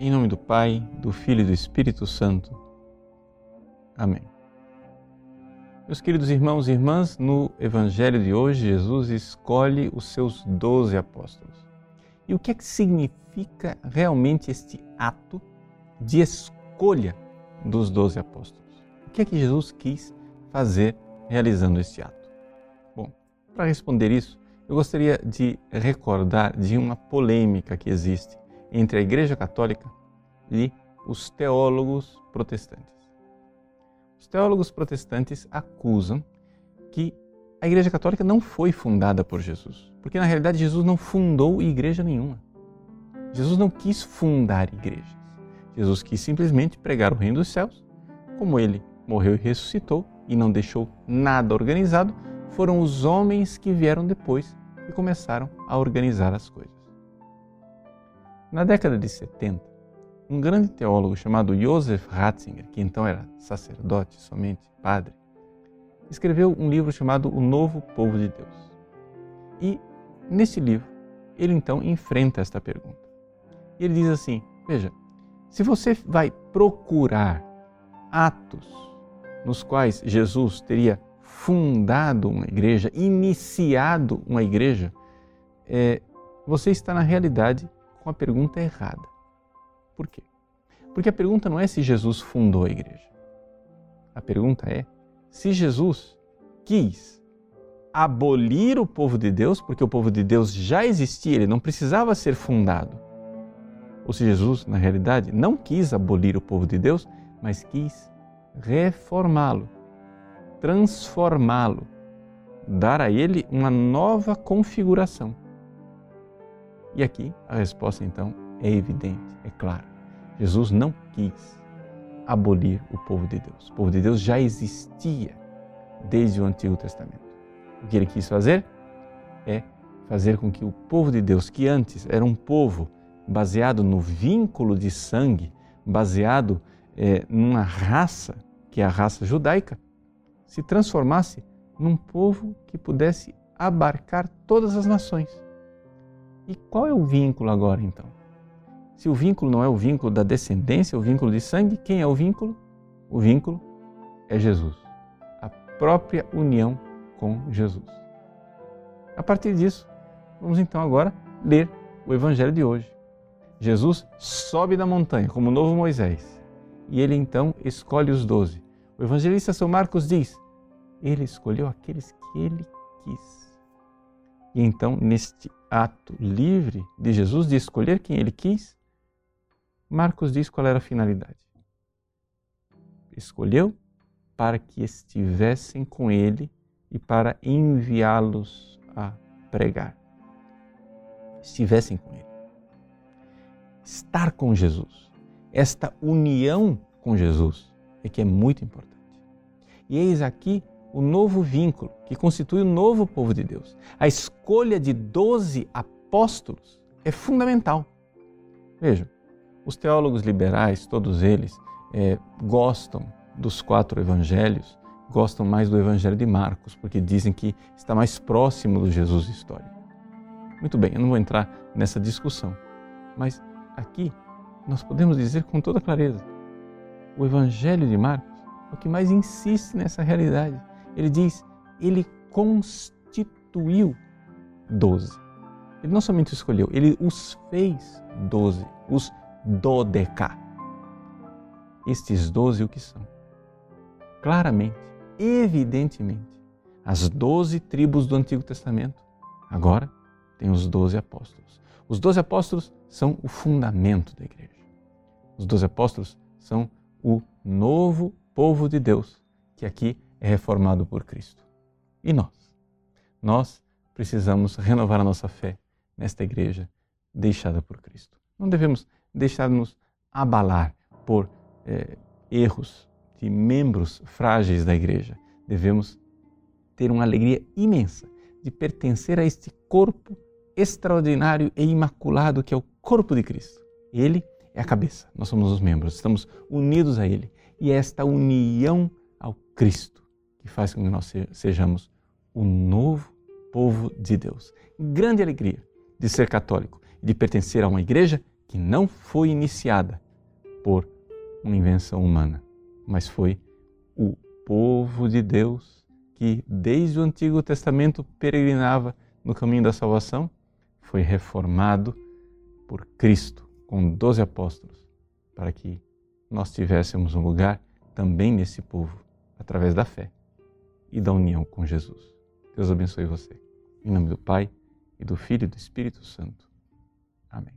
Em nome do Pai, do Filho e do Espírito Santo. Amém. Meus queridos irmãos e irmãs, no Evangelho de hoje, Jesus escolhe os seus doze apóstolos. E o que é que significa realmente este ato de escolha dos doze apóstolos? O que é que Jesus quis fazer realizando este ato? Bom, para responder isso, eu gostaria de recordar de uma polêmica que existe entre a Igreja Católica e os teólogos protestantes. Os teólogos protestantes acusam que a Igreja Católica não foi fundada por Jesus, porque na realidade Jesus não fundou igreja nenhuma. Jesus não quis fundar igrejas. Jesus quis simplesmente pregar o reino dos céus. Como ele morreu e ressuscitou e não deixou nada organizado, foram os homens que vieram depois e começaram a organizar as coisas. Na década de 70, um grande teólogo chamado Joseph Ratzinger, que então era sacerdote somente, padre, escreveu um livro chamado O Novo Povo de Deus. E nesse livro, ele então enfrenta esta pergunta. Ele diz assim: Veja, se você vai procurar atos nos quais Jesus teria fundado uma igreja, iniciado uma igreja, é, você está na realidade com a pergunta errada. Por quê? Porque a pergunta não é se Jesus fundou a igreja. A pergunta é se Jesus quis abolir o povo de Deus, porque o povo de Deus já existia, ele não precisava ser fundado. Ou se Jesus, na realidade, não quis abolir o povo de Deus, mas quis reformá-lo, transformá-lo, dar a ele uma nova configuração. E aqui a resposta então é evidente, é clara. Jesus não quis abolir o povo de Deus. O povo de Deus já existia desde o Antigo Testamento. O que ele quis fazer é fazer com que o povo de Deus, que antes era um povo baseado no vínculo de sangue, baseado é, numa raça, que é a raça judaica, se transformasse num povo que pudesse abarcar todas as nações. E qual é o vínculo agora então? Se o vínculo não é o vínculo da descendência, o vínculo de sangue, quem é o vínculo? O vínculo é Jesus. A própria união com Jesus. A partir disso, vamos então agora ler o evangelho de hoje. Jesus sobe da montanha como o novo Moisés e ele então escolhe os doze. O evangelista São Marcos diz: ele escolheu aqueles que ele quis. E então, neste ato livre de Jesus de escolher quem ele quis, Marcos diz qual era a finalidade. Escolheu para que estivessem com ele e para enviá-los a pregar. Estivessem com ele. Estar com Jesus, esta união com Jesus é que é muito importante. E eis aqui o novo vínculo que constitui o novo povo de Deus. A escolha de doze apóstolos é fundamental. Vejam, os teólogos liberais, todos eles, é, gostam dos quatro evangelhos, gostam mais do evangelho de Marcos, porque dizem que está mais próximo do Jesus histórico. Muito bem, eu não vou entrar nessa discussão, mas aqui nós podemos dizer com toda clareza: o evangelho de Marcos é o que mais insiste nessa realidade ele diz, ele constituiu doze. Ele não somente escolheu, ele os fez doze, os dodeca. Estes doze o que são? Claramente, evidentemente, as doze tribos do Antigo Testamento. Agora tem os doze apóstolos. Os doze apóstolos são o fundamento da igreja. Os doze apóstolos são o novo povo de Deus, que aqui é reformado por Cristo. E nós? Nós precisamos renovar a nossa fé nesta igreja deixada por Cristo. Não devemos deixar-nos abalar por é, erros de membros frágeis da igreja. Devemos ter uma alegria imensa de pertencer a este corpo extraordinário e imaculado que é o corpo de Cristo. Ele é a cabeça, nós somos os membros, estamos unidos a Ele. E é esta união ao Cristo que faz com que nós sejamos o novo povo de Deus. Grande alegria de ser católico e de pertencer a uma igreja que não foi iniciada por uma invenção humana, mas foi o povo de Deus que desde o Antigo Testamento peregrinava no caminho da salvação, foi reformado por Cristo com doze apóstolos, para que nós tivéssemos um lugar também nesse povo, através da fé e da união com Jesus. Deus abençoe você. Em nome do Pai, e do Filho e do Espírito Santo. Amém.